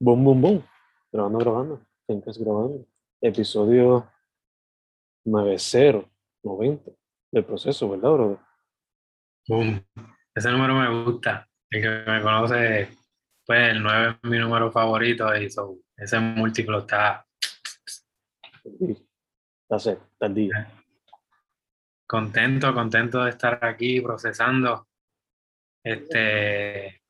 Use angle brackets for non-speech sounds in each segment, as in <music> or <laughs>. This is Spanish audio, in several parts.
Boom, boom, boom. Grabando, grabando. Fincas grabando. Episodio 90, 90 del proceso, ¿verdad, brother? Boom. Ese número me gusta. El que me conoce, pues el 9 es mi número favorito y so, ese múltiplo está Está set, está el día. contento, contento de estar aquí procesando. Este,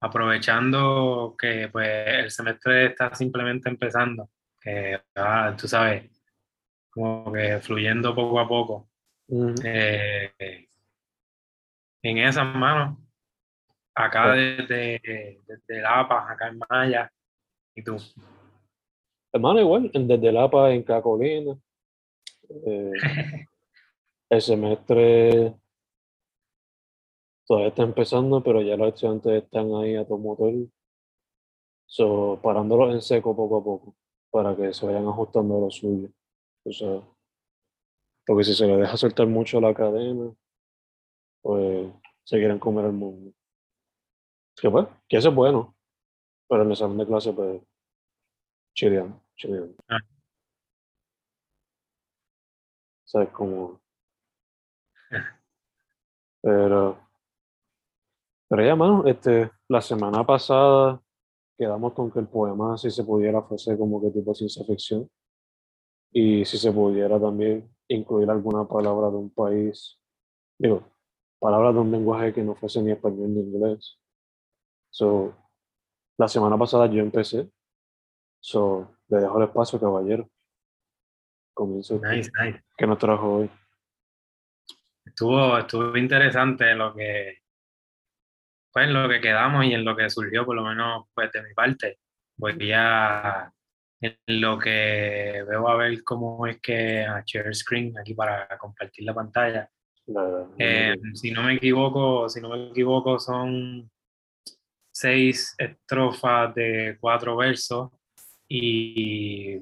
aprovechando que pues el semestre está simplemente empezando, que ah, tú sabes, como que fluyendo poco a poco. Eh, en esas manos, acá desde, desde Lapa, acá en Maya, y tú. Hermano, igual, desde Lapa en Cacolina. eh, <laughs> el semestre todavía está empezando, pero ya los estudiantes están ahí a todo motor. So, parándolos en seco poco a poco para que se vayan ajustando a lo suyo. O sea, porque si se le deja soltar mucho la cadena, pues se quieren comer el mundo. Que pues, que eso es bueno. Pero en el salón de clase, pues, chileando, chileando. Ah. ¿Sabes cómo? <laughs> Pero, pero ya, mano, este, la semana pasada quedamos con que el poema, si se pudiera, fuese como que tipo ciencia ficción. Y si se pudiera también incluir alguna palabra de un país, digo, palabras de un lenguaje que no fuese ni español ni inglés. So, la semana pasada yo empecé. So, le dejo el espacio, caballero. Comienzo. Nice, nice. ¿Qué nos trajo hoy? Estuvo, estuvo interesante lo que, pues en lo que quedamos y en lo que surgió, por lo menos pues de mi parte. Voy a, en lo que veo a ver cómo es que a share screen aquí para compartir la pantalla. La- Eh, si no me equivoco, si no me equivoco, son seis estrofas de cuatro versos y,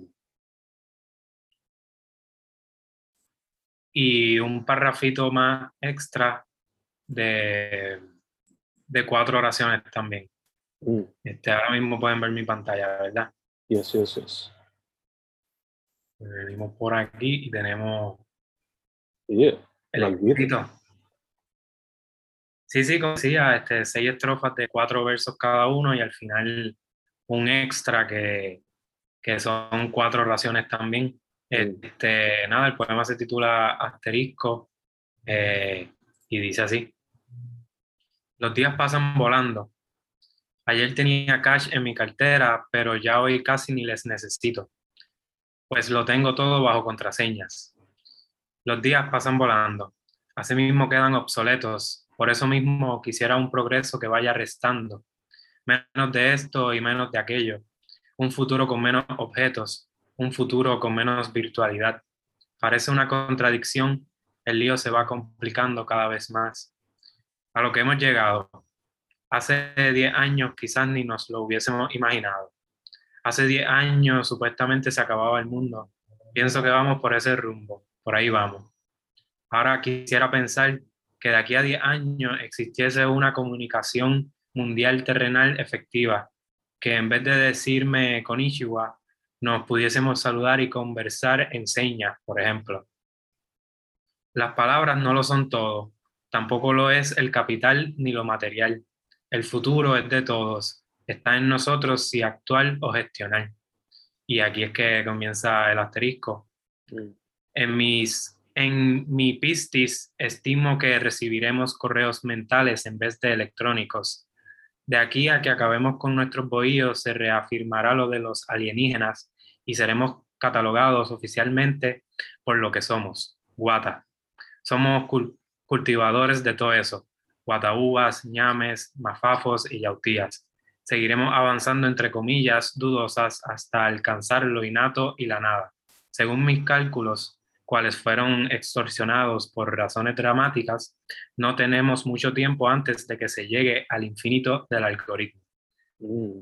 y un parrafito más extra de, de cuatro oraciones también. Mm, Este, ahora mismo pueden ver mi pantalla, ¿verdad? yes, yes, yes. Venimos por aquí y tenemos Yeah. el escrito. Sí, sí, como decía, este, seis estrofas de cuatro versos cada uno y al final un extra que, que son cuatro oraciones también. Este, nada, el poema se titula Asterisco eh, y dice así. Los días pasan volando. Ayer tenía cash en mi cartera, pero ya hoy casi ni les necesito, pues lo tengo todo bajo contraseñas. Los días pasan volando. Asimismo quedan obsoletos. Por eso mismo quisiera un progreso que vaya restando. Menos de esto y menos de aquello. Un futuro con menos objetos. Un futuro con menos virtualidad. Parece una contradicción. El lío se va complicando cada vez más. A lo que hemos llegado. Hace 10 años quizás ni nos lo hubiésemos imaginado. Hace 10 años supuestamente se acababa el mundo. Pienso que vamos por ese rumbo. Por ahí vamos. Ahora quisiera pensar que de aquí a 10 años existiese una comunicación mundial terrenal efectiva, que en vez de decirme con Ichiwa, nos pudiésemos saludar y conversar en señas, por ejemplo. Las palabras no lo son todo, tampoco lo es el capital ni lo material. El futuro es de todos, está en nosotros si actuar o gestionar. Y aquí es que comienza el asterisco. Mm, En, mis, en mi pistis estimo que recibiremos correos mentales en vez de electrónicos. De aquí a que acabemos con nuestros bohíos se reafirmará lo de los alienígenas y seremos catalogados oficialmente por lo que somos, guata. Somos cul- cultivadores de todo eso, guataúbas, ñames, mafafos y yautías. Seguiremos avanzando entre comillas dudosas hasta alcanzar lo innato y la nada. Según mis cálculos, cuales fueron extorsionados por razones dramáticas, no tenemos mucho tiempo antes de que se llegue al infinito del algoritmo. mm.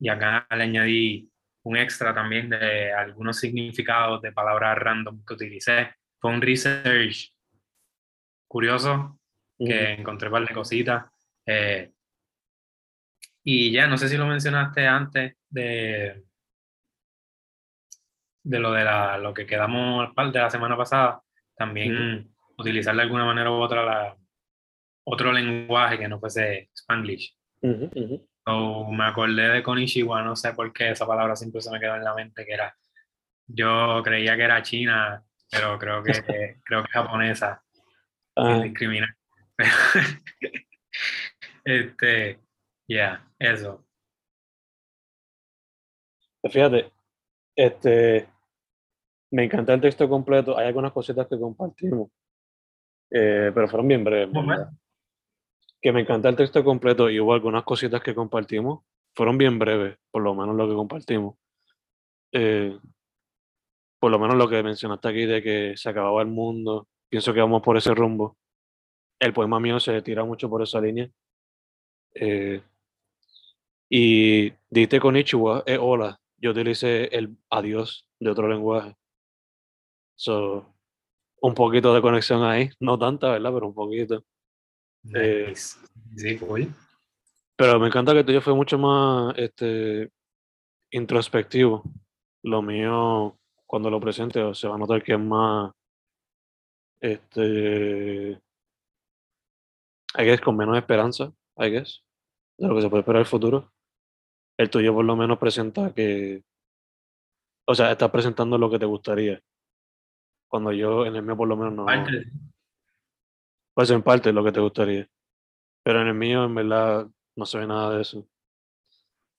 Y acá le añadí un extra también de algunos significados de palabras random que utilicé. Fue un research curioso que encontré un par de cositas. eh, Y ya, no sé si lo mencionaste antes de, de lo de la, lo que quedamos de la semana pasada, también utilizar de alguna manera u otra la, otro lenguaje que no fuese Spanglish. me acordé de Konishiwa, no sé por qué esa palabra siempre se me quedó en la mente, que era, yo creía que era china, pero creo que, <laughs> creo que es japonesa. Ah. Discriminar. <laughs> este, ya, eso. Fíjate, este, me encanta el texto completo. Hay algunas cositas que compartimos, eh, pero fueron bien breves. Que me encanta el texto completo y hubo algunas cositas que compartimos. Fueron bien breves, por lo menos lo que compartimos. Eh, por lo menos lo que mencionaste aquí de que se acababa el mundo. Pienso que vamos por ese rumbo. El poema mío se tira mucho por esa línea. Eh, y diste con Ichiwa, es hola. Yo utilicé el adiós de otro lenguaje. So, un poquito de conexión ahí, no tanta, ¿verdad? Pero un poquito. Eh, sí, fue. Pero me encanta que tuyo fue mucho más este, introspectivo. Lo mío, cuando lo presente, se va a notar que es más. Este. I guess con menos esperanza, I guess, de lo que se puede esperar el futuro. El tuyo, por lo menos, presenta que. O sea, estás presentando lo que te gustaría cuando yo en el mío por lo menos no. Pues en parte lo que te gustaría. Pero en el mío en verdad no se ve nada de eso.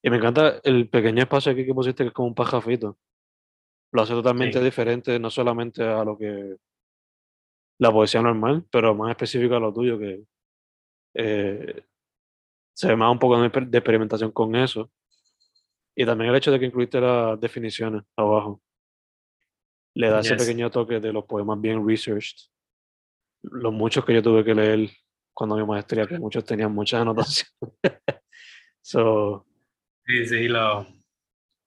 Y me encanta el pequeño espacio aquí que pusiste que es como un pajafito. Lo hace totalmente diferente, no solamente a lo que la poesía normal, pero más específico a lo tuyo, que eh, se ve más un poco de, experimentación con eso. Y también el hecho de que incluiste las definiciones abajo le da ese pequeño toque de los poemas bien researched. Los muchos que yo tuve que leer cuando mi maestría, que muchos tenían muchas anotaciones. <laughs> so, sí, sí, lo,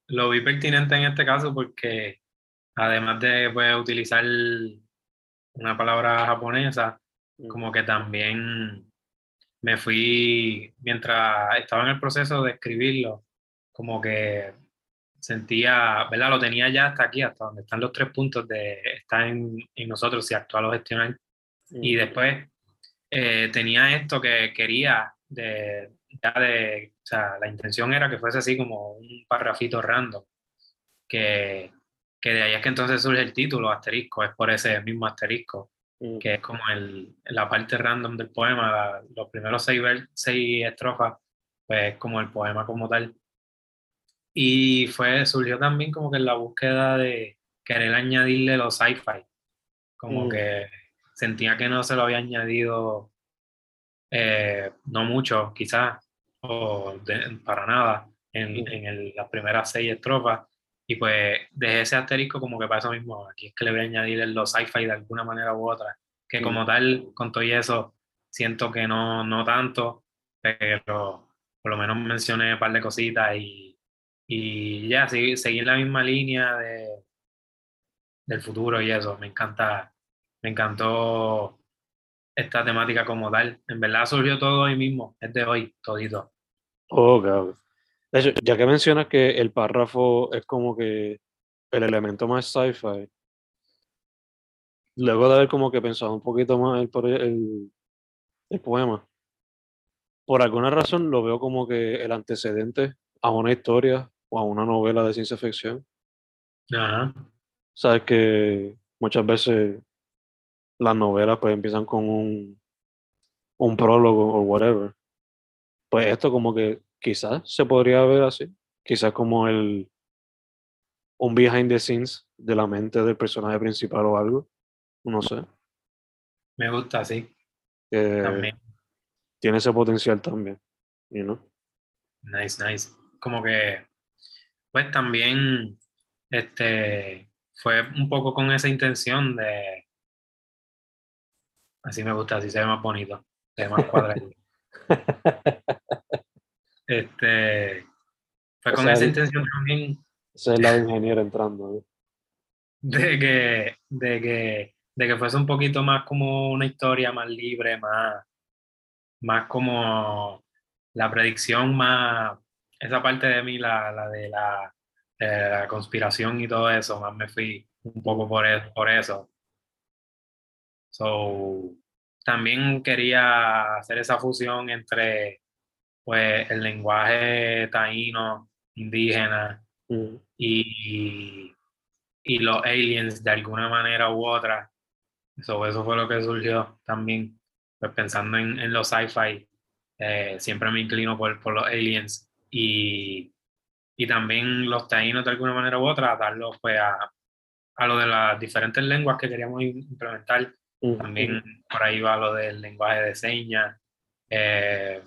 lo vi pertinente en este caso porque además de pues, utilizar una palabra japonesa, mm. como que también me fui, mientras estaba en el proceso de escribirlo, como que sentía, ¿verdad? Lo tenía ya hasta aquí, hasta donde están los tres puntos de estar en, en nosotros y actuar o gestionar. Y después eh, tenía esto que quería de, ya de, o sea, la intención era que fuese así como un parrafito random, que, que de ahí es que entonces surge el título asterisco, es por ese mismo asterisco, que es como el, la parte random del poema, los primeros seis, seis estrofas, pues como el poema como tal. Y fue, surgió también como que en la búsqueda de querer añadirle los sci-fi. Como mm. que sentía que no se lo había añadido, eh, no mucho, quizás, o para nada, en, mm. en las primeras seis estrofas. Y pues dejé ese asterisco como que para eso mismo. Aquí es que le voy a añadir los sci-fi de alguna manera u otra. Que como mm. tal, con todo y eso, siento que no, no tanto, pero por lo menos mencioné un par de cositas y y ya, seguir, seguir la misma línea de, del futuro y eso, me encanta, me encantó esta temática como tal. En verdad surgió todo hoy mismo, es de hoy, todito. Oh, claro. De hecho, ya que mencionas que el párrafo es como que el elemento más sci-fi, luego de haber como que pensado un poquito más el, el, el poema, por alguna razón lo veo como que el antecedente a una historia o a una novela de ciencia ficción. Sabes que muchas veces las novelas pues empiezan con un, un prólogo o whatever. Pues esto como que quizás se podría ver así. Quizás como el un behind the scenes de la mente del personaje principal o algo. No sé. Me gusta, sí. también. Tiene ese potencial también. You Nice, nice. Como que pues también este, fue un poco con esa intención de, así me gusta, así se ve más bonito, se ve más cuadrado. <laughs> este, fue con esa intención también. Ese es el ingeniero entrando. ¿eh? De que, de que, de que fuese un poquito más como una historia más libre, más, más como la predicción más, esa parte de mí, la, la de la, la, conspiración y todo eso, más me fui un poco por, e, por eso. So, también quería hacer esa fusión entre pues, el lenguaje taíno, indígena, mm. y, y los aliens de alguna manera u otra. Eso, eso fue lo que surgió también. Pues pensando en, en los sci-fi, eh, siempre me inclino por, por los aliens y, y, también los taínos de alguna manera u otra, darlos pues a, a lo de las diferentes lenguas que queríamos implementar. También por ahí va lo del lenguaje de señas. Eh,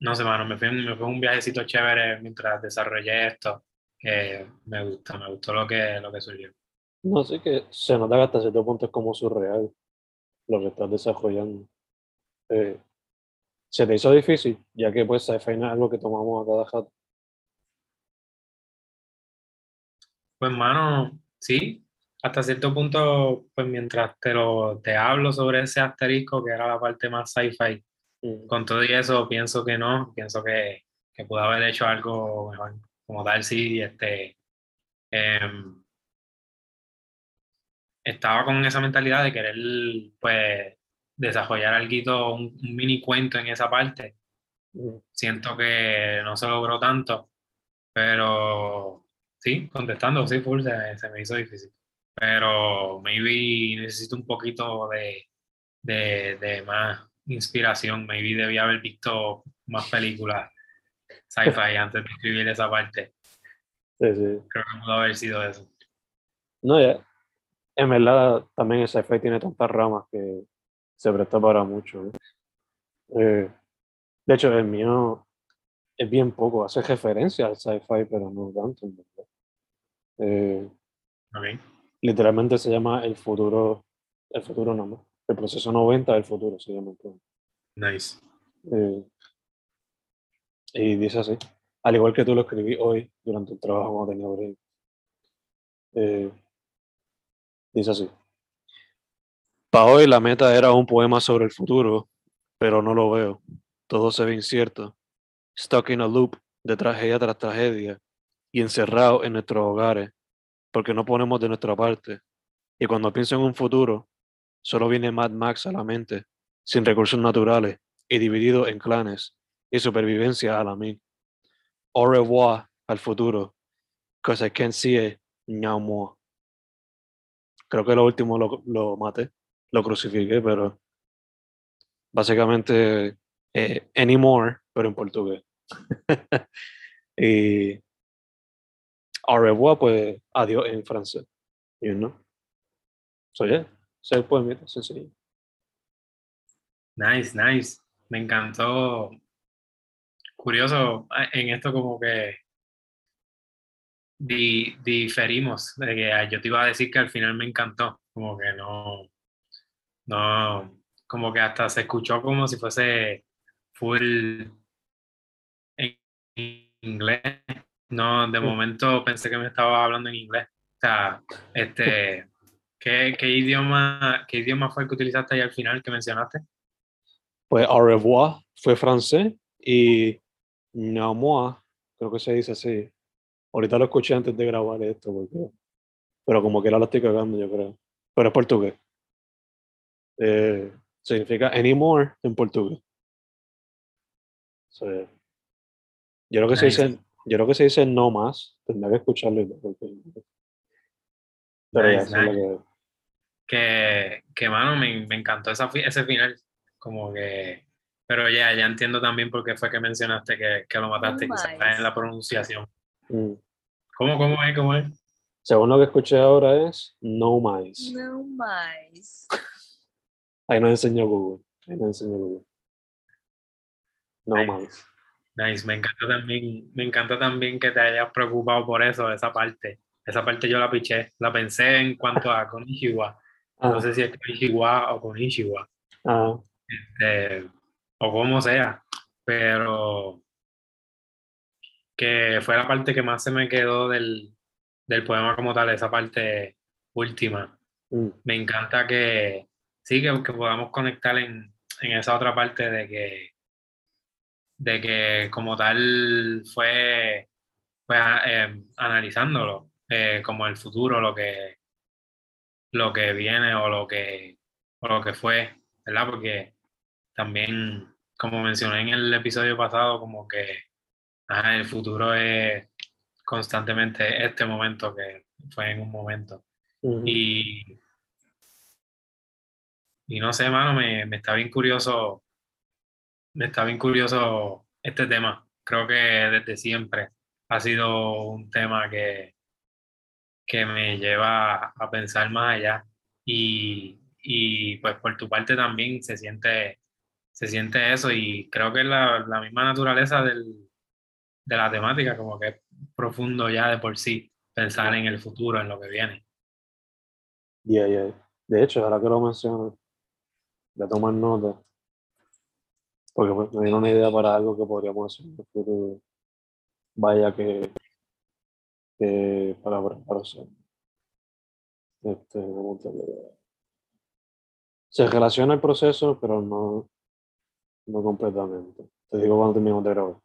no sé, mano, me fue, me fue un viajecito chévere mientras desarrollé esto. que me gustó, me gustó lo que, lo que surgió. No sé que se nota que hasta cierto punto es como surreal lo que estás desarrollando. Eh, ¿Se te hizo difícil? Ya que pues sci-fi es algo que tomamos a cada rato. Pues mano, sí, hasta cierto punto, pues mientras te, lo, te hablo sobre ese asterisco, que era la parte más sci-fi, con todo y eso pienso que no, pienso que, que pude haber hecho algo mejor, como tal, sí, este, em, estaba con esa mentalidad de querer, pues, desarrollar algo, un, un mini cuento en esa parte. Siento que no se logró tanto, pero sí, contestando, sí, full, se, se me hizo difícil. Pero maybe necesito un poquito de, de, de, más inspiración, maybe debía haber visto más películas sci-fi <laughs> antes de escribir esa parte. Sí, sí. Creo que pudo haber sido eso. No, ya. En verdad, también el sci-fi tiene tantas ramas que se presta para mucho. Eh, de hecho, el mío es bien poco, hace referencia al sci-fi, pero no tanto. Eh, okay literalmente se llama el futuro, el futuro no, el proceso 90 del futuro se llama. Nice. Eh, y dice así, al igual que tú lo escribí hoy durante el trabajo cuando tenía break. Eh, dice así. Para hoy la meta era un poema sobre el futuro, pero no lo veo. Todo se ve incierto. Stuck in a loop de tragedia tras tragedia y encerrado en nuestros hogares porque no ponemos de nuestra parte. Y cuando pienso en un futuro, solo viene Mad Max a la mente, sin recursos naturales y dividido en clanes y supervivencia a la mil. Au revoir al futuro, because I can't see it no more. Creo que lo último lo, lo maté, lo crucifiqué, pero básicamente eh, anymore, pero en portugués. <laughs> y au revoir, pues adiós en francés. You know? So yeah, ser poemita sencillo. Nice, nice. Me encantó. Curioso, en esto como que diferimos. De que yo te iba a decir que al final me encantó. Como que no. No. Como que hasta se escuchó como si fuese full en inglés no, de momento pensé que me estaba hablando en inglés. O sea, este, ¿qué, qué idioma, ¿qué idioma fue el que utilizaste ahí al final que mencionaste? Pues au revoir fue francés y néanmoins, creo que se dice así. Ahorita lo escuché antes de grabar esto, porque, pero como que era lo estoy cagando, yo creo. Pero es portugués. Eh, significa anymore en portugués. yo creo que se dice yo creo que se dice no más. Tendría que escucharlo. Pero ya que... que... Que, mano, me, me encantó esa, ese final. Como que. Pero ya, ya entiendo también por qué fue que mencionaste que, que lo mataste, no quizás en la pronunciación. Mm. ¿Cómo, ¿Cómo es? ¿Cómo es? Según lo que escuché ahora es no más. No más. Ahí nos enseñó Google. Ahí nos enseñó Google. No más. Nice, me encanta también, me encanta también que te hayas preocupado por eso, esa parte. Esa parte yo la piché, la pensé en cuanto a Konishiwa. No ah. sé si es Konishiwa o Konishiwa. Ah. Este, o como sea, pero que fue la parte que más se me quedó del, del poema como tal, esa parte última. Mm. Me encanta que sí, que, que podamos conectar en, en esa otra parte de que de que como tal fue, fue eh, analizándolo eh, como el futuro, lo que, lo que viene o lo que, o lo que fue, ¿verdad? Porque también, como mencioné en el episodio pasado, como que el futuro es constantemente este momento que fue en un momento. Y y no sé, mano, me, me está bien curioso, me está bien curioso este tema. Creo que desde siempre ha sido un tema que, que me lleva a pensar más allá. Y, y pues por tu parte también se siente, se siente eso y creo que es la, la misma naturaleza del, de la temática, como que es profundo ya de por sí pensar en el futuro, en lo que viene. Yeah, yeah. De hecho, ahora que lo menciono, de tomar nota. Porque me viene una idea para algo que podríamos hacer en el futuro. Vaya que, que para prepararse. Este, se relaciona el proceso, pero no, no completamente. Te digo cuando terminemos de grabar.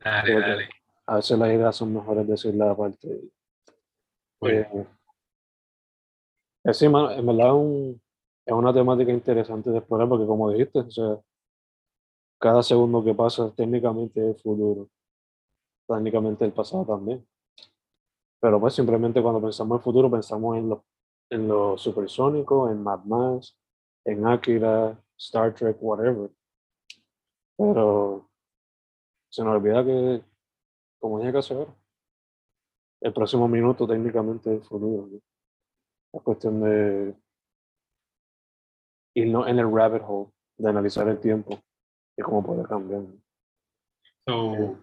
dale, dale. A veces las ideas son mejores decirlas aparte. Eh, es, sí, en verdad es, una temática interesante de explorar porque como dijiste, o sea, cada segundo que pasa técnicamente es futuro, técnicamente el pasado también. Pero pues simplemente cuando pensamos en el futuro pensamos en lo, en lo supersónico, en Mad Max, en Akira, Star Trek, whatever. Pero se nos olvida que, como dije que hacer, el próximo minuto técnicamente es futuro. La cuestión de irnos en el rabbit hole, de analizar el tiempo y cómo puede cambiar. So,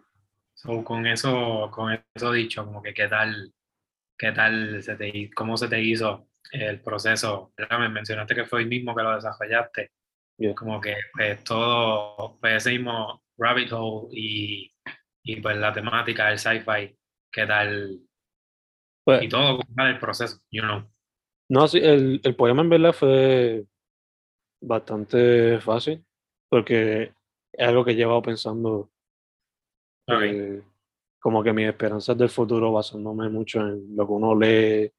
con eso, con eso dicho, como que qué tal, qué tal se te, cómo se te hizo el proceso. Me mencionaste que fue el mismo que lo desarrollaste. Como que pues todo, pues ese mismo rabbit hole y, y pues la temática del sci-fi, qué tal, pues, y todo, el proceso, you know. No, sí, el, el poema en verdad fue bastante fácil, porque es algo que he llevado pensando, eh, como que mis esperanzas del futuro basándome mucho en lo que uno lee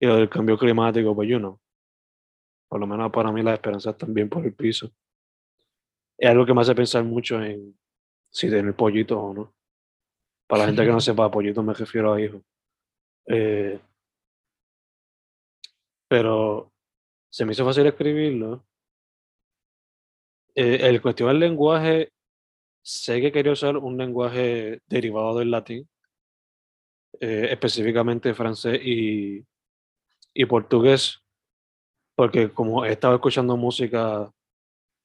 y lo del cambio climático, pues yo no. Por lo menos para mí las esperanzas también por el piso. Es algo que me hace pensar mucho en si tener pollitos o no. Para la gente que no <laughs> sepa, pollitos me refiero a hijos. Eh, pero se me hizo fácil escribirlo. Eh, el cuestión del lenguaje, sé que quería usar un lenguaje derivado del latín, eh, específicamente francés y, y portugués, porque como he estado escuchando música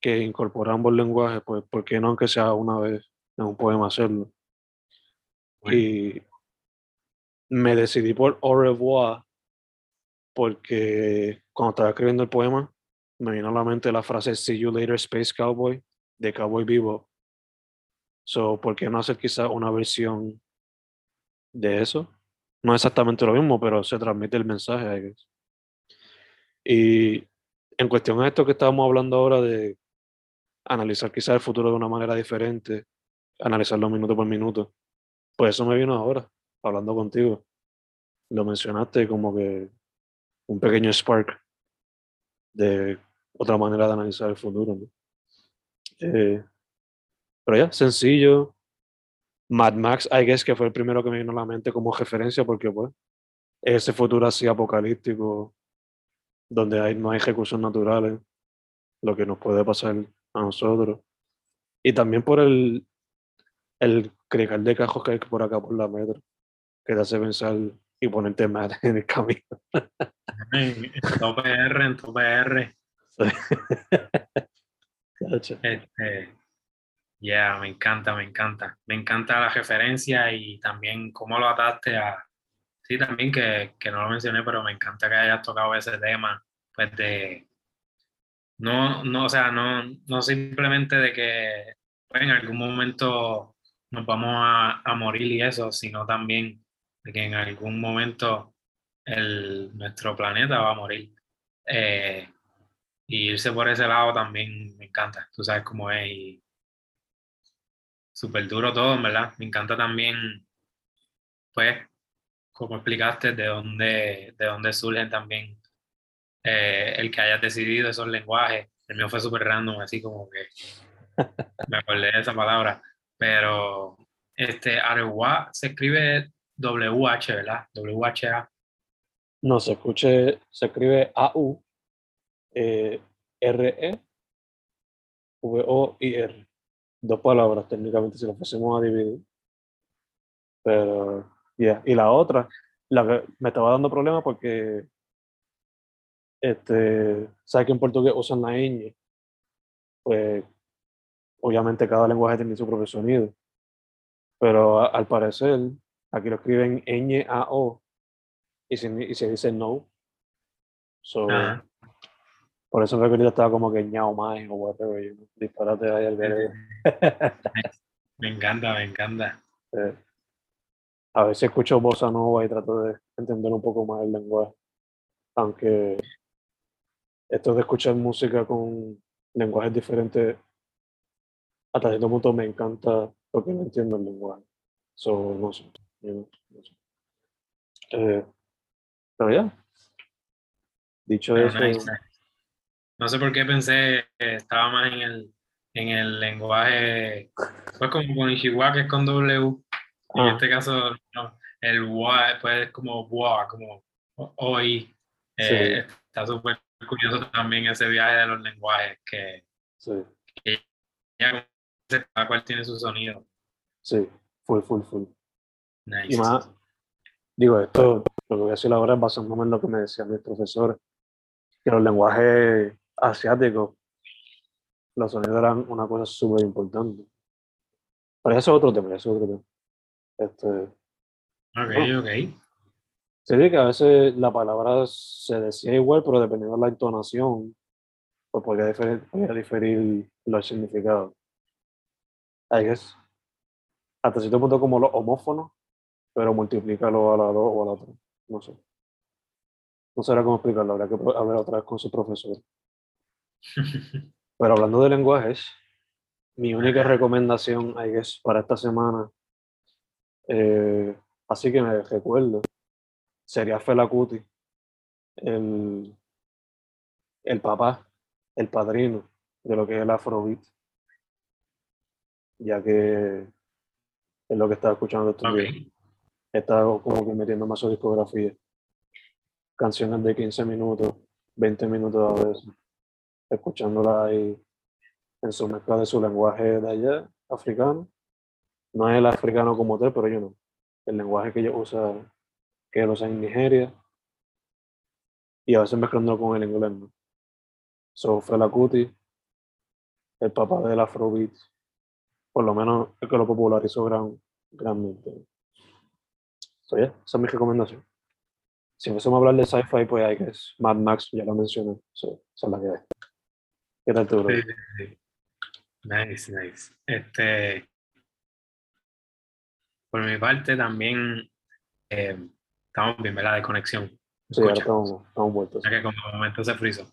que incorpora ambos lenguajes, pues ¿por qué no aunque sea una vez en un poema hacerlo? Y me decidí por au revoir porque cuando estaba escribiendo el poema me vino a la mente la frase See you later, Space Cowboy de Cowboy Vivo. So, ¿por qué no hacer quizá una versión de eso? No exactamente lo mismo, pero se transmite el mensaje. Y en cuestión a esto que estábamos hablando ahora de analizar quizá el futuro de una manera diferente, analizarlo minuto por minuto, pues eso me vino ahora, hablando contigo. Lo mencionaste como que un pequeño spark de otra manera de analizar el futuro. Eh, pero ya, sencillo. Mad Max, I guess que fue el primero que me vino a la mente como referencia porque pues ese futuro así apocalíptico donde hay, no hay recursos naturales, lo que nos puede pasar a nosotros. Y también por el, el crical de cajos que hay por acá por la metro, que te hace pensar y ponerte mal <laughs> en el camino. En, top R, en top R. <laughs> <laughs> este, yeah, me encanta, me encanta. Me encanta la referencia y también cómo lo ataste a. Sí, también que, que no lo mencioné, pero me encanta que hayas tocado ese tema, pues de. No, no, o sea, no, no simplemente de que pues, en algún momento nos vamos a, a morir y eso, sino también de que en algún momento el, nuestro planeta va a morir. Eh, y irse por ese lado también me encanta. Tú sabes cómo es y súper duro todo, ¿verdad? Me encanta también, pues, como explicaste, de dónde, de dónde surgen también eh, el que hayas decidido esos lenguajes. El mío fue súper random, así como que <laughs> me acordé de esa palabra. Pero este Arewa se escribe WH, ¿verdad? WHA. No, se escuche, se escribe A-U, eh, R-E, V-O-I-R. Dos palabras técnicamente si lo fuésemos a dividir. Pero, ya. Y la otra, la que me estaba dando problemas porque, este, ¿sabes que en portugués usan la ñ? Pues, obviamente cada lenguaje tiene su propio sonido. Pero al parecer, aquí lo escriben ñ-a-o y se, y se dice no. So, Por eso fue que estaba como que ñao más o whatever, disparate ahí al ver. <laughs> me encanta, me encanta. a veces escucho bossa nova y trato de entender un poco más el lenguaje. Aunque esto de escuchar música con lenguajes diferentes, hasta cierto punto me encanta porque no entiendo el lenguaje. So, no sé. No sé. Eh, pero ya. Dicho eso. No sé por qué pensé que estaba más en el, en el lenguaje, pues como con Ichiwa, que es con W. En ah. este caso, el WA, pues es como WA, como hoy. Eh, está súper curioso también ese viaje de los lenguajes, que, sí. que ya cada cual tiene su sonido. Sí, full, full, full. Y más, digo, esto, lo que voy a decir ahora es basándome en lo que me decían mis profesores, que los lenguajes asiáticos, los sonidos eran una cosa súper importante. Pero eso es otro tema, eso es otro tema. Este, ok, ok. Sí, que a veces la palabra se decía igual, pero dependiendo de la entonación, pues podría diferir, podría diferir los significados. I guess. Hasta cierto punto como los homófonos, pero multiplícalo a la dos o a la tres. No sé. No sé cómo explicarlo, habría que hablar otra vez con su profesor. Pero hablando de lenguajes, mi única recomendación, I guess, para esta semana, eh, así que me recuerdo, sería Felacuti, el, el papá, el padrino de lo que es el afrobeat, ya que es lo que estaba escuchando estos okay. He estado como que metiendo más su discografía. Canciones de 15 minutos, 20 minutos a veces escuchándola ahí en su mezcla de su lenguaje de allá, africano. No es el africano como tal, pero yo no. El lenguaje que ellos usan, que ellos usan en Nigeria, y a veces mezclándolo con el inglés. ¿no? So, Fela Kuti, el papá del Afrobeat, por lo menos el que lo popularizó gran, granmente. So, yeah, esa es mi recomendación. Si empezamos a hablar de sci-fi, pues hay que es Mad Max, ya lo mencioné. So, esa es la que hay. ¿Qué tal tú, bro? Nice, nice. Este, por mi parte también eh, estamos bien, ¿verdad? De conexión. Sí, ahora estamos, estamos vueltos. Ya que como momento se friso.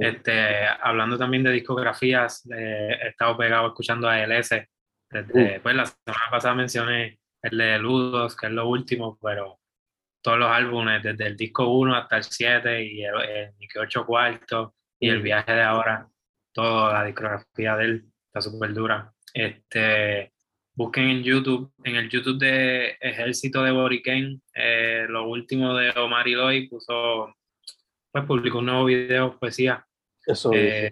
Este, hablando también de discografías, eh, he estado pegado escuchando a LS. Desde, pues la semana pasada mencioné el de Ludos, que es lo último, pero todos los álbumes, desde el disco 1 hasta el 7 y el, el 8 cuartos y el viaje de ahora, toda la discografía de él está súper dura. Este, busquen en YouTube, en el YouTube de Ejército de Boriken, eh, lo último de Omar Iloy puso, pues publicó un nuevo video, poesía. Eso eh,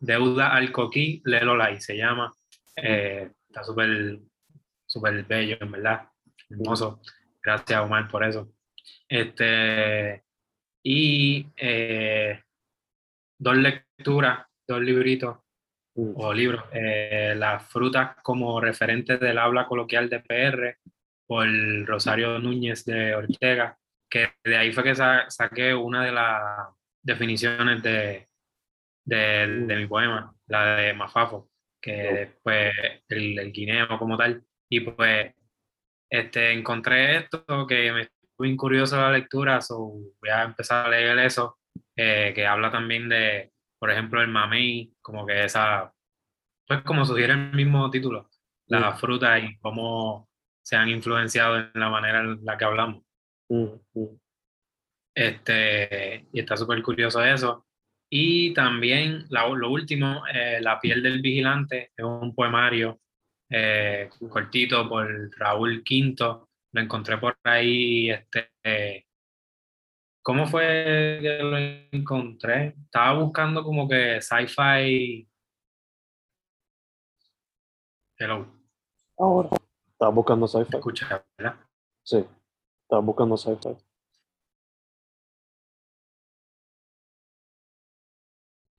Deuda al Coquí, Lelo Lai se llama. Eh, está súper, súper bello, en verdad. Hermoso. Gracias, Omar, por eso. Este, y eh, dos lecturas dos libritos mm. o libros, eh, Las frutas como referente del habla coloquial de PR por Rosario Núñez de Ortega, que de ahí fue que saqué una de las definiciones de, de, mm. de, mi poema, la de Mafafo, que oh. pues el, el, guineo como tal. Y pues este, encontré esto que me estuvo muy curioso la lectura, so voy a empezar a leer eso, eh, que habla también de, por ejemplo, el mamey, como que esa, pues como sugiere el mismo título, las frutas y cómo se han influenciado en la manera en la que hablamos. Este, y está súper curioso eso. Y también lo último, eh, La piel del vigilante, es un poemario eh, cortito por Raúl Quinto. Lo encontré por ahí. Este, ¿Cómo fue que lo encontré? Estaba buscando como que sci-fi. Hello. Ahora. Estaba buscando sci-fi. Escucha, ¿verdad? Sí. Estaba buscando sci-fi.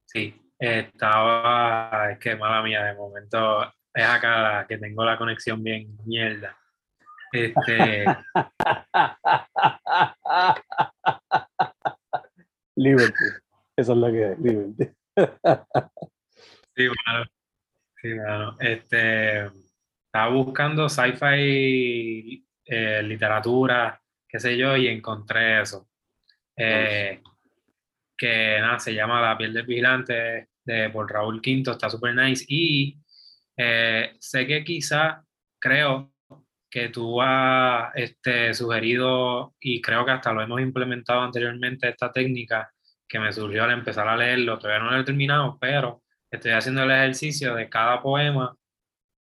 Sí, estaba, es que mala mía, de momento es acá que tengo la conexión bien mierda. Este. <laughs> Liberty. Esa es la que es, Liberty. sí, bueno. Sí, bueno. Este. Estaba buscando sci-fi, eh, literatura, qué sé yo, y encontré eso. Eh, que nada, se llama La piel del vigilante de, por Raúl Quinto, está súper nice. Y eh, sé que quizá, creo que tú has este, sugerido y creo que hasta lo hemos implementado anteriormente, esta técnica que me surgió al empezar a leerlo, todavía no lo he terminado, pero estoy haciendo el ejercicio de cada poema,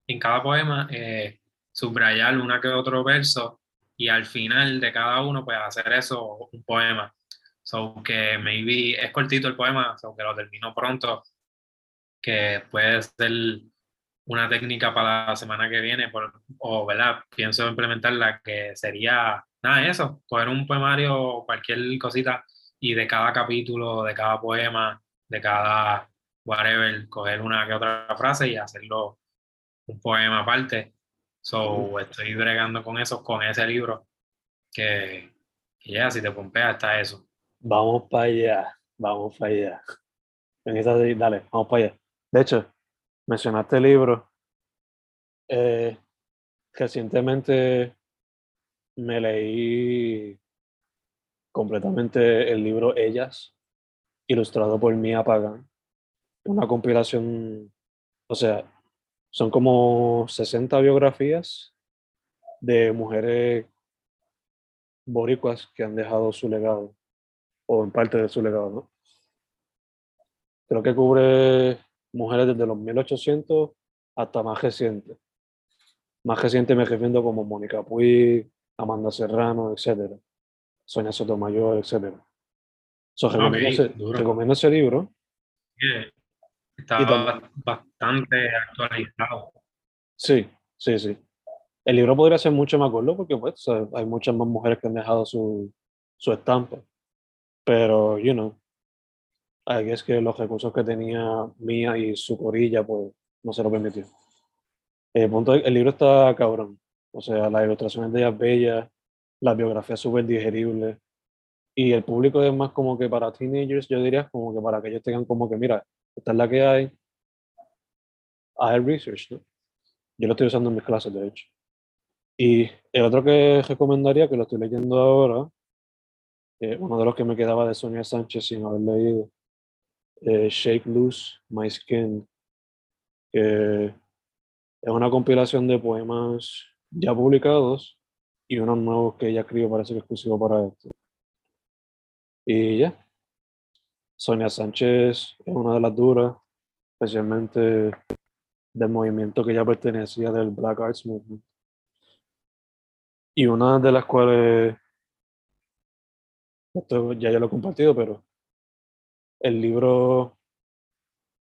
en cada poema, eh, subrayar una que otro verso y al final de cada uno, pues hacer eso un poema. So que maybe es cortito el poema, so lo termino pronto, que puede ser una técnica para la semana que viene, por, o ¿verdad? pienso implementarla, que sería, nada, eso, coger un poemario o cualquier cosita y de cada capítulo, de cada poema, de cada whatever, coger una que otra frase y hacerlo un poema aparte. So, estoy bregando con eso, con ese libro, que, que ya, si te pompea, está eso. Vamos para allá, vamos para allá. En esa, dale, vamos para allá. De hecho, mencionaste el libro. Eh, recientemente me leí completamente el libro Ellas, ilustrado por Mia Pagan. Una compilación, o sea, son como 60 biografías de mujeres boricuas que han dejado su legado o en parte de su legado, ¿no? Creo que cubre mujeres desde los 1800 hasta más reciente. Más reciente me refiero como Mónica Puig, Amanda Serrano, etc. Sonia Sotomayor, etc. So, recomiendo, ese, recomiendo, ese, libro. está bastante actualizado. Sí, sí, sí. El libro podría ser mucho más corto porque pues, hay muchas más mujeres que han dejado su, su estampa. Pero, you know, es que los recursos que tenía Mía y su corilla, pues no se lo permitió. El, punto, el libro está cabrón. O sea, las ilustraciones de ella bellas, la biografía súper digerible. Y el público es más como que para teenagers, yo diría, como que para que ellos tengan como que, mira, esta es la que hay. Haz research, ¿no? Yo lo estoy usando en mis clases, de hecho. Y el otro que recomendaría, que lo estoy leyendo ahora, eh, uno de los que me quedaba de Sonia Sánchez sin haber leído, eh, Shake Loose My Skin, que es una compilación de poemas ya publicados y unos nuevos que ella escribió para ser exclusivo para esto. Y ya, Sonia Sánchez es una de las duras, especialmente del movimiento que ya pertenecía del Black Arts Movement. Y una de las cuales esto ya yo lo he compartido, pero el libro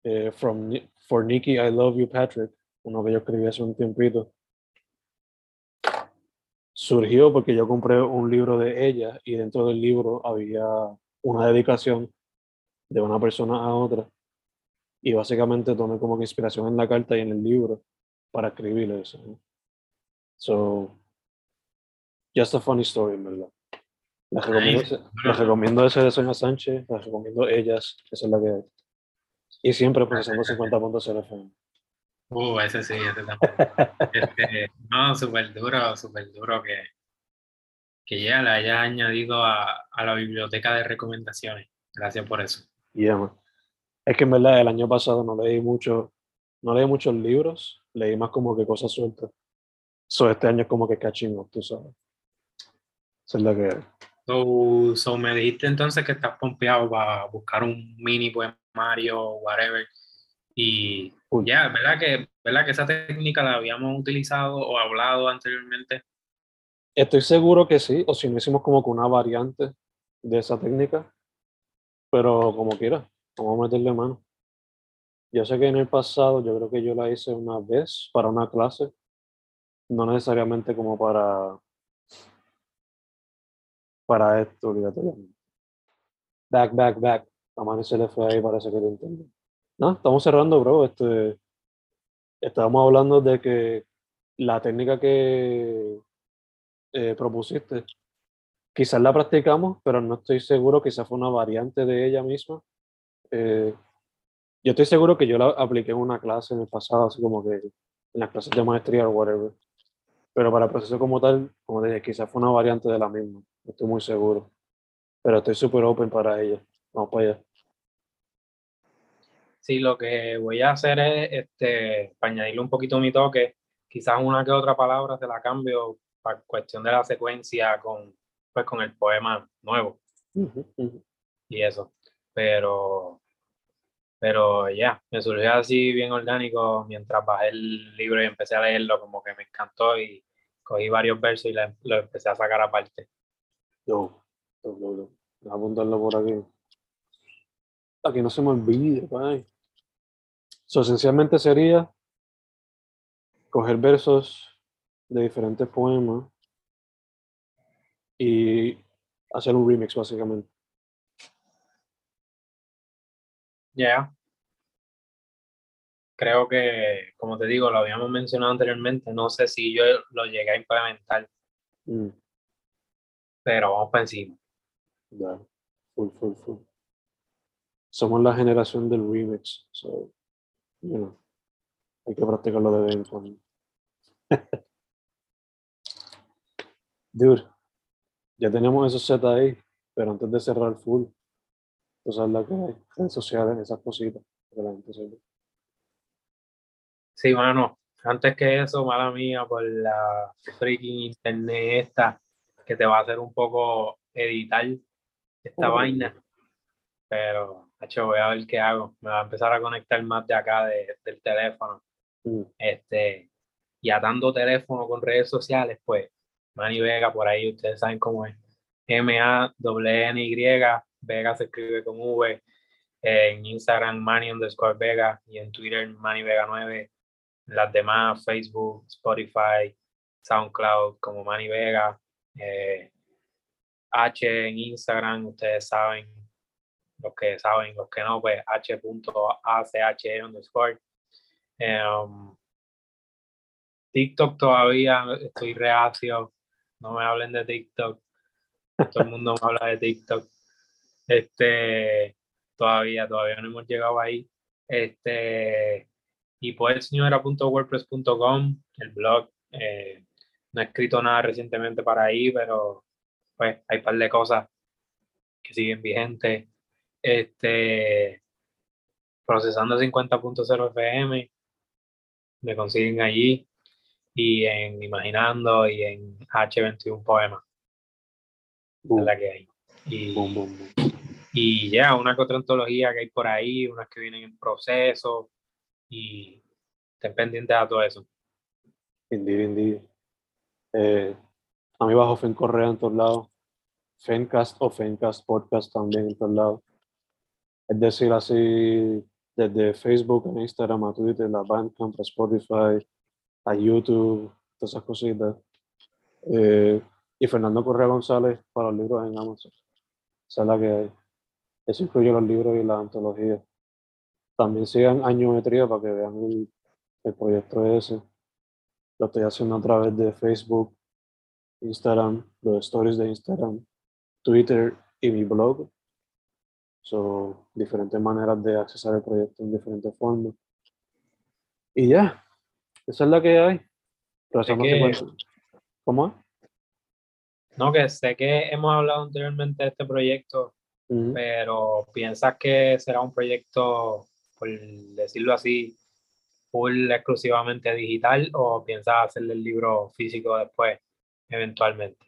eh, From, For Nikki, I Love You, Patrick, uno que yo escribí hace un tiempito, surgió porque yo compré un libro de ella y dentro del libro había una dedicación de una persona a otra y básicamente tomé como que inspiración en la carta y en el libro para escribir eso. So, just a funny story, en verdad. Les recomiendo, ese, recomiendo ese de Sonia Sánchez, les recomiendo ellas, esa es la que Y siempre procesando 50 puntos FM. Uh, ese sí, ese también. este, no, súper duro, súper duro que, que ya la hayas añadido a, a, la biblioteca de recomendaciones. Gracias por eso. Yeah, Es que en verdad el año pasado no leí mucho, no leí muchos libros, leí más como que cosas sueltas. So, este año es como que catching up, tú sabes. Esa es la que So, so me dijiste entonces que estás pompeado para buscar un mini poemario, whatever. Y ya, ¿verdad que, ¿verdad que esa técnica la habíamos utilizado o hablado anteriormente? Estoy seguro que sí, o si no hicimos como que una variante de esa técnica, pero como quiera, vamos a meterle mano. Yo sé que en el pasado, yo creo que yo la hice una vez para una clase, no necesariamente como para, para esto, obligatoriamente. Back, back, back. A Manny se le fue ahí, parece que lo entiendo. No, estamos cerrando, bro. Este, estábamos hablando de que la técnica que eh, propusiste, quizás la practicamos, pero no estoy seguro, quizás fue una variante de ella misma. Eh, yo estoy seguro que yo la apliqué en una clase en el pasado, así como que en las clases de maestría o whatever. Pero para el proceso como tal, como dije, quizás fue una variante de la misma. No estoy muy seguro. Pero estoy súper open para ella. Vamos para allá. Sí, lo que voy a hacer es, este, para añadirle un poquito mi toque, quizás una que otra palabra se la cambio para cuestión de la secuencia con, pues, con el poema nuevo. Y eso. Pero, pero ya, me surgió así bien orgánico mientras bajé el libro y empecé a leerlo, como que me encantó y cogí varios versos y lo, lo empecé a sacar aparte. Yo, yo, yo, yo. Apuntarlo por aquí. Aquí no se me olvide, pay. So, esencialmente sería coger versos de diferentes poemas y hacer un remix, básicamente. Ya. Creo que, como te digo, lo habíamos mencionado anteriormente, no sé si yo lo llegué a implementar, Mm, pero vamos para encima. ya. Full, full, full. Somos la generación del remix. So, you know, hay que practicarlo de vez en cuando. <laughs> Dude, ya tenemos esos set ahí, pero antes de cerrar full, tú sabes la que hay, redes sociales, esas cositas, que la gente sepa. Sí, mano, antes que eso, mala mía, por la freaking internet esta, que te va a hacer un poco editar esta Oh. vaina. Pero, hecho, voy a ver qué hago. Me va a empezar a conectar más de acá de- del teléfono. Mm, Este, y atando teléfono con redes sociales, pues, Manny Vega, por ahí ustedes saben cómo es. M-A-N-Y, Vega se escribe con V. En Instagram, Manny underscore Vega. Y en Twitter, Manny Vega 9 las demás, Facebook, Spotify, SoundCloud, como Manny Vega, eh, H en Instagram, ustedes saben, los que saben, los que no, pues h.ach underscore. Em, TikTok todavía estoy reacio, no me hablen de TikTok, todo el mundo me habla de TikTok. Este, todavía, todavía no hemos llegado ahí. Este, y pues señora.wordpress.com, el blog. eh, no he escrito nada recientemente para ahí, pero pues hay un par de cosas que siguen vigentes. Este, procesando 50.0 FM, me consiguen allí y en Imaginando y en H21 Poemas, es boom, la que hay. Y, boom, boom. Y ya, una que otra antología que hay por ahí, unas que vienen en proceso y estén pendientes a todo eso. Indeed, indeed. Eh, a mí bajo Fen Correa en todos lados. Fencast o Fencast Podcast también en todos lados. Es decir, así desde Facebook, a Instagram, a Twitter, a Bandcamp, a Spotify, a YouTube, todas esas cositas. Eh, y Fernando Correa González para los libros en Amazon. Esa es la que hay. Eso incluye los libros y la antología. También sigan Añometría para que vean el, el proyecto ese. Lo estoy haciendo a través de Facebook, Instagram, los stories de Instagram, Twitter y mi blog. Son diferentes maneras de accesar el proyecto en diferentes formas. Y ya, esa es la que hay. Que- 50. ¿Cómo es? No, que sé que hemos hablado anteriormente de este proyecto pero ¿piensas que será un proyecto, por decirlo así, full exclusivamente digital o piensas hacerle el libro físico después, eventualmente?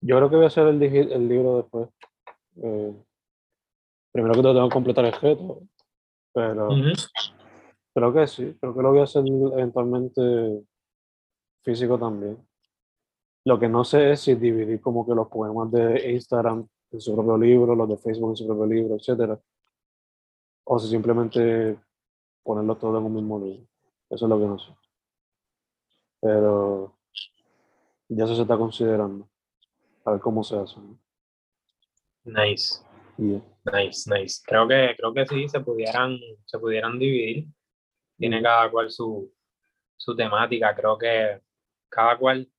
Yo creo que voy a hacer el, el libro después. Eh, primero que todo tengo que completar el reto, pero creo que sí, creo que lo voy a hacer eventualmente físico también. Lo que no sé es si dividir como que los poemas de Instagram en su propio libro, los de Facebook en su propio libro, etcétera, o si simplemente ponerlos todos en un mismo libro. Eso es lo que no sé. Pero ya eso se está considerando. A ver cómo se hace. Nice. Nice, nice. Creo que, creo que sí, se pudieran, se pudieran dividir. Tiene cada cual su, su temática. Creo que cada cual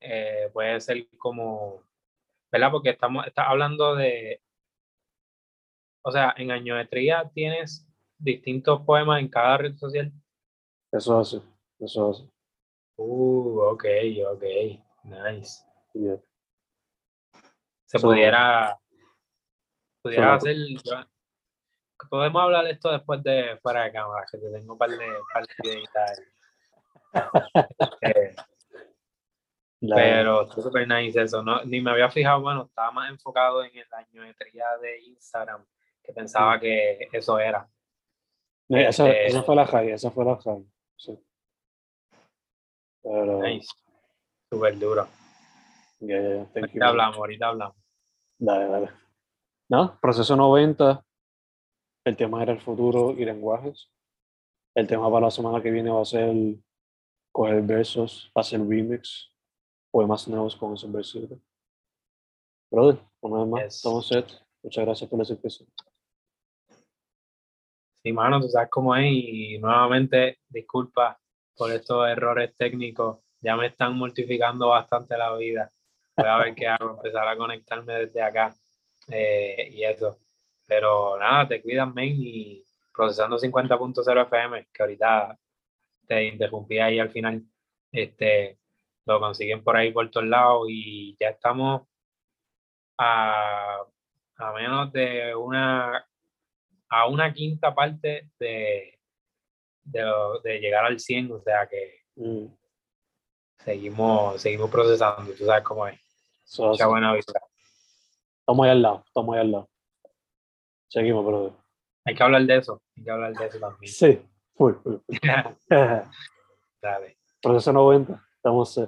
eh, puede ser como, ¿verdad? Porque estamos hablando de, o sea, en Añometría tienes distintos poemas en cada red social. Eso hace, eso hace. Uh, ok, ok, nice. Se pudiera, pudiera hacer, podemos hablar de esto después de fuera de cámara, que te tengo un par de, par de <laughs> pero súper nice eso, ¿no? Ni me había fijado, bueno, estaba más enfocado en la añometría de Instagram, que pensaba que eso era. esa, este esa, fue la high, esa fue la high. Sí. Pero... Nice. Súper duro. Yeah, yeah, ahorita hablamos, ahorita hablamos. Dale, dale. No, proceso 90. El tema era el futuro y lenguajes. El tema para la semana que viene va a ser coger versos, hacer remix poemas nuevos con esos versículos. Brother, una vez más, estamos set. Muchas gracias por la suscripción. Sí, mano, tú sabes cómo es y nuevamente disculpa por estos errores técnicos. Ya me están mortificando bastante la vida. Voy a ver qué hago, empezar a conectarme desde acá eh, y eso. Pero nada, te cuidas, men, y procesando 50.0 FM, que ahorita te interrumpí ahí al final. Este, lo consiguen por ahí por todos lados y ya estamos a, a menos de una a una quinta parte de, de, llegar al 100, o sea que mm. seguimos, seguimos procesando, tú sabes cómo es. Mucha buena vista. Estamos ahí al lado, estamos ahí al lado. Seguimos, brother. Hay que hablar de eso, hay que hablar de eso también. Sí, fui, fui. <laughs> <laughs> Dale. Proceso 90, estamos...